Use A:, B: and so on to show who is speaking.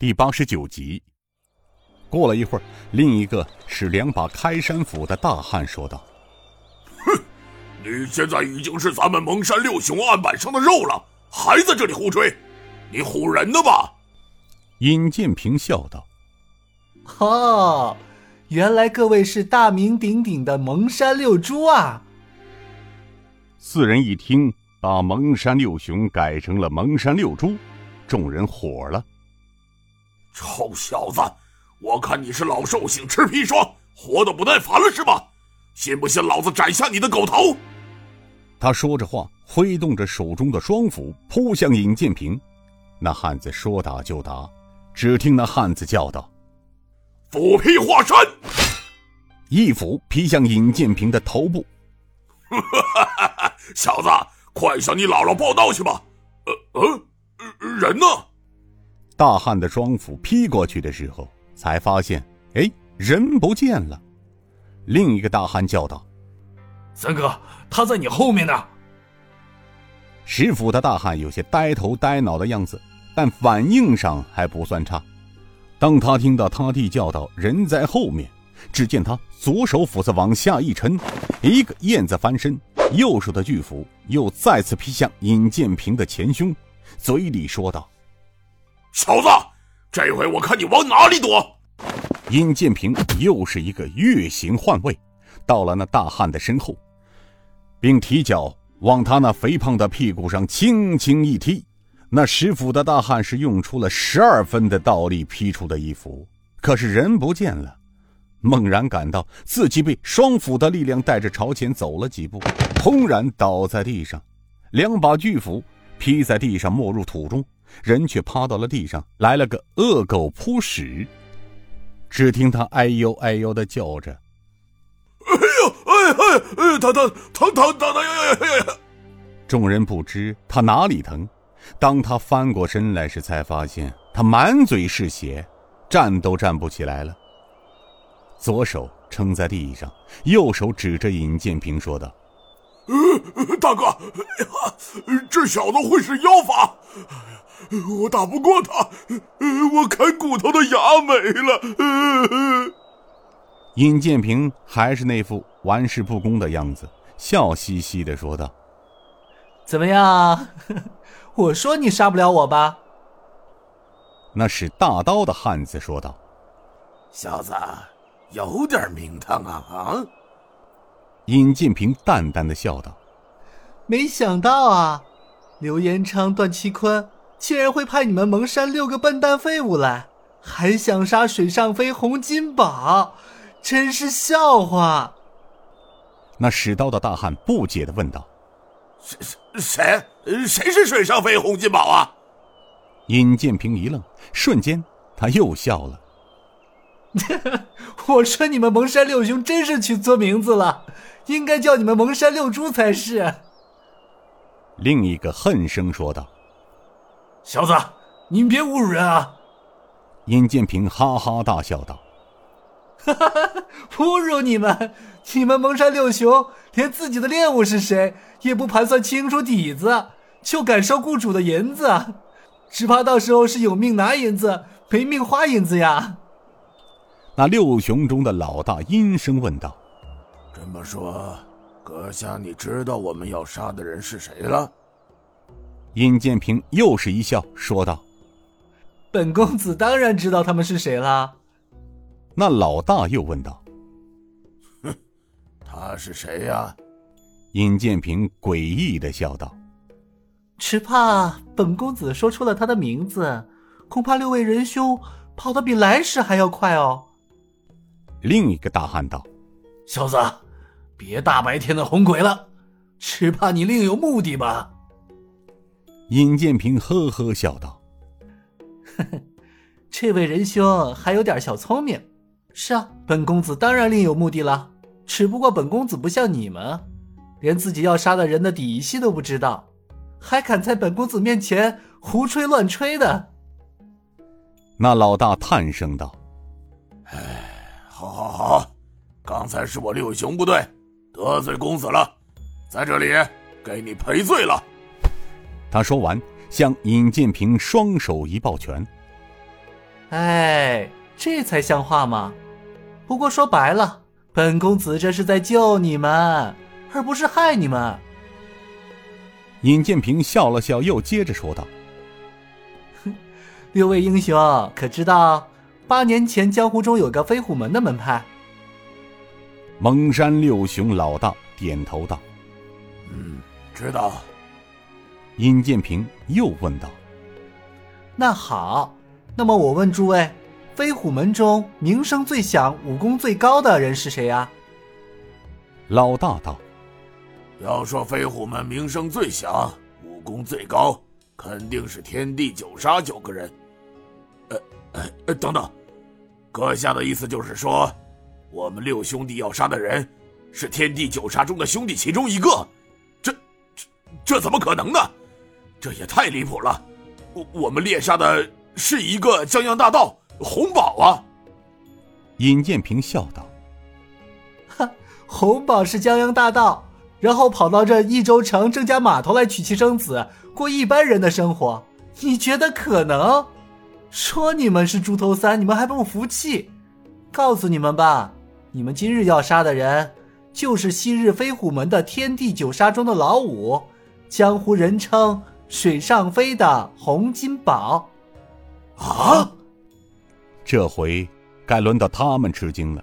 A: 第八十九集。过了一会儿，另一个是两把开山斧的大汉说道：“
B: 哼，你现在已经是咱们蒙山六雄案板上的肉了，还在这里胡吹，你唬人的吧？”
A: 尹建平笑道：“
C: 哦，原来各位是大名鼎鼎的蒙山六猪啊！”
A: 四人一听，把蒙山六雄改成了蒙山六猪，众人火了：“
B: 臭小子！”我看你是老寿星吃砒霜，活得不耐烦了是吧？信不信老子斩下你的狗头？
A: 他说着话，挥动着手中的双斧扑向尹建平。那汉子说打就打，只听那汉子叫道：“
B: 斧劈华山！”
A: 一斧劈向尹建平的头部。
B: 小子，快向你姥姥报道去吧！呃呃，人呢？
A: 大汉的双斧劈过去的时候。才发现，哎，人不见了。另一个大汉叫道：“
D: 三哥，他在你后面呢。”
A: 石斧的大汉有些呆头呆脑的样子，但反应上还不算差。当他听到他弟叫道：“人在后面！”只见他左手斧子往下一沉，一个燕子翻身，右手的巨斧又再次劈向尹建平的前胸，嘴里说道：“
B: 小子！”这回我看你往哪里躲！
A: 尹建平又是一个月形换位，到了那大汉的身后，并提脚往他那肥胖的屁股上轻轻一踢。那石斧的大汉是用出了十二分的道力劈出的一斧，可是人不见了。猛然感到自己被双斧的力量带着朝前走了几步，轰然倒在地上，两把巨斧劈在地上没入土中。人却趴到了地上，来了个恶狗扑屎。只听他哎呦哎呦的叫着：“
B: 哎呦哎哎哎，疼疼疼疼疼疼呀呀呀呀！”
A: 众人不知他哪里疼，当他翻过身来时，才发现他满嘴是血，站都站不起来了。左手撑在地上，右手指着尹建平说道：“
B: 大哥，这小子会使妖法。”我打不过他，我啃骨头的牙没了。
A: 尹建平还是那副玩世不恭的样子，笑嘻嘻的说道：“
C: 怎么样？我说你杀不了我吧？”
A: 那使大刀的汉子说道：“
B: 小子，有点名堂啊！”啊！
A: 尹建平淡淡的笑道：“
C: 没想到啊，刘延昌、段其坤。”竟然会派你们蒙山六个笨蛋废物来，还想杀水上飞洪金宝，真是笑话！
A: 那使刀的大汉不解的问道：“
B: 谁谁谁是水上飞洪金宝啊？”
A: 尹建平一愣，瞬间他又笑了：“
C: 我说你们蒙山六兄真是取错名字了，应该叫你们蒙山六猪才是。”
A: 另一个恨声说道。
D: 小子，您别侮辱人啊！
A: 尹建平哈哈大笑道：“
C: 哈哈，侮辱你们！你们蒙山六雄连自己的猎物是谁也不盘算清楚底子，就敢收雇主的银子，只怕到时候是有命拿银子，没命花银子呀！”
A: 那六雄中的老大阴声问道：“
B: 这么说，阁下你知道我们要杀的人是谁了？”
A: 尹建平又是一笑，说道：“
C: 本公子当然知道他们是谁了。”
A: 那老大又问道：“
B: 哼，他是谁呀？”
A: 尹建平诡异的笑道：“
C: 只怕本公子说出了他的名字，恐怕六位仁兄跑得比来时还要快哦。”
A: 另一个大汉道：“
D: 小子，别大白天的哄鬼了，只怕你另有目的吧？”
A: 尹建平呵呵笑道：“
C: 呵呵，这位仁兄还有点小聪明。是啊，本公子当然另有目的了。只不过本公子不像你们，连自己要杀的人的底细都不知道，还敢在本公子面前胡吹乱吹的。”
A: 那老大叹声道：“
B: 哎，好，好，好，刚才是我六雄不对，得罪公子了，在这里给你赔罪了。”
A: 他说完，向尹建平双手一抱拳。
C: 哎，这才像话嘛！不过说白了，本公子这是在救你们，而不是害你们。
A: 尹建平笑了笑，又接着说道：“哼
C: 六位英雄，可知道八年前江湖中有个飞虎门的门派？”
A: 蒙山六雄老大点头道：“
B: 嗯，知道。”
A: 尹建平又问道：“
C: 那好，那么我问诸位，飞虎门中名声最响、武功最高的人是谁呀？”
A: 老大道。
B: 要说飞虎门名声最响、武功最高，肯定是天地九杀九个人。呃，呃，等等，阁下的意思就是说，我们六兄弟要杀的人，是天地九杀中的兄弟其中一个？这、这、这怎么可能呢？这也太离谱了！我我们猎杀的是一个江洋大盗红宝啊！
A: 尹建平笑道：“
C: 哈，红宝是江洋大盗。”然后跑到这益州城郑家码头来娶妻生子，过一般人的生活，你觉得可能？说你们是猪头三，你们还不服气？告诉你们吧，你们今日要杀的人，就是昔日飞虎门的天地九杀中的老五，江湖人称水上飞的洪金宝。
B: 啊！
A: 这回该轮到他们吃惊了。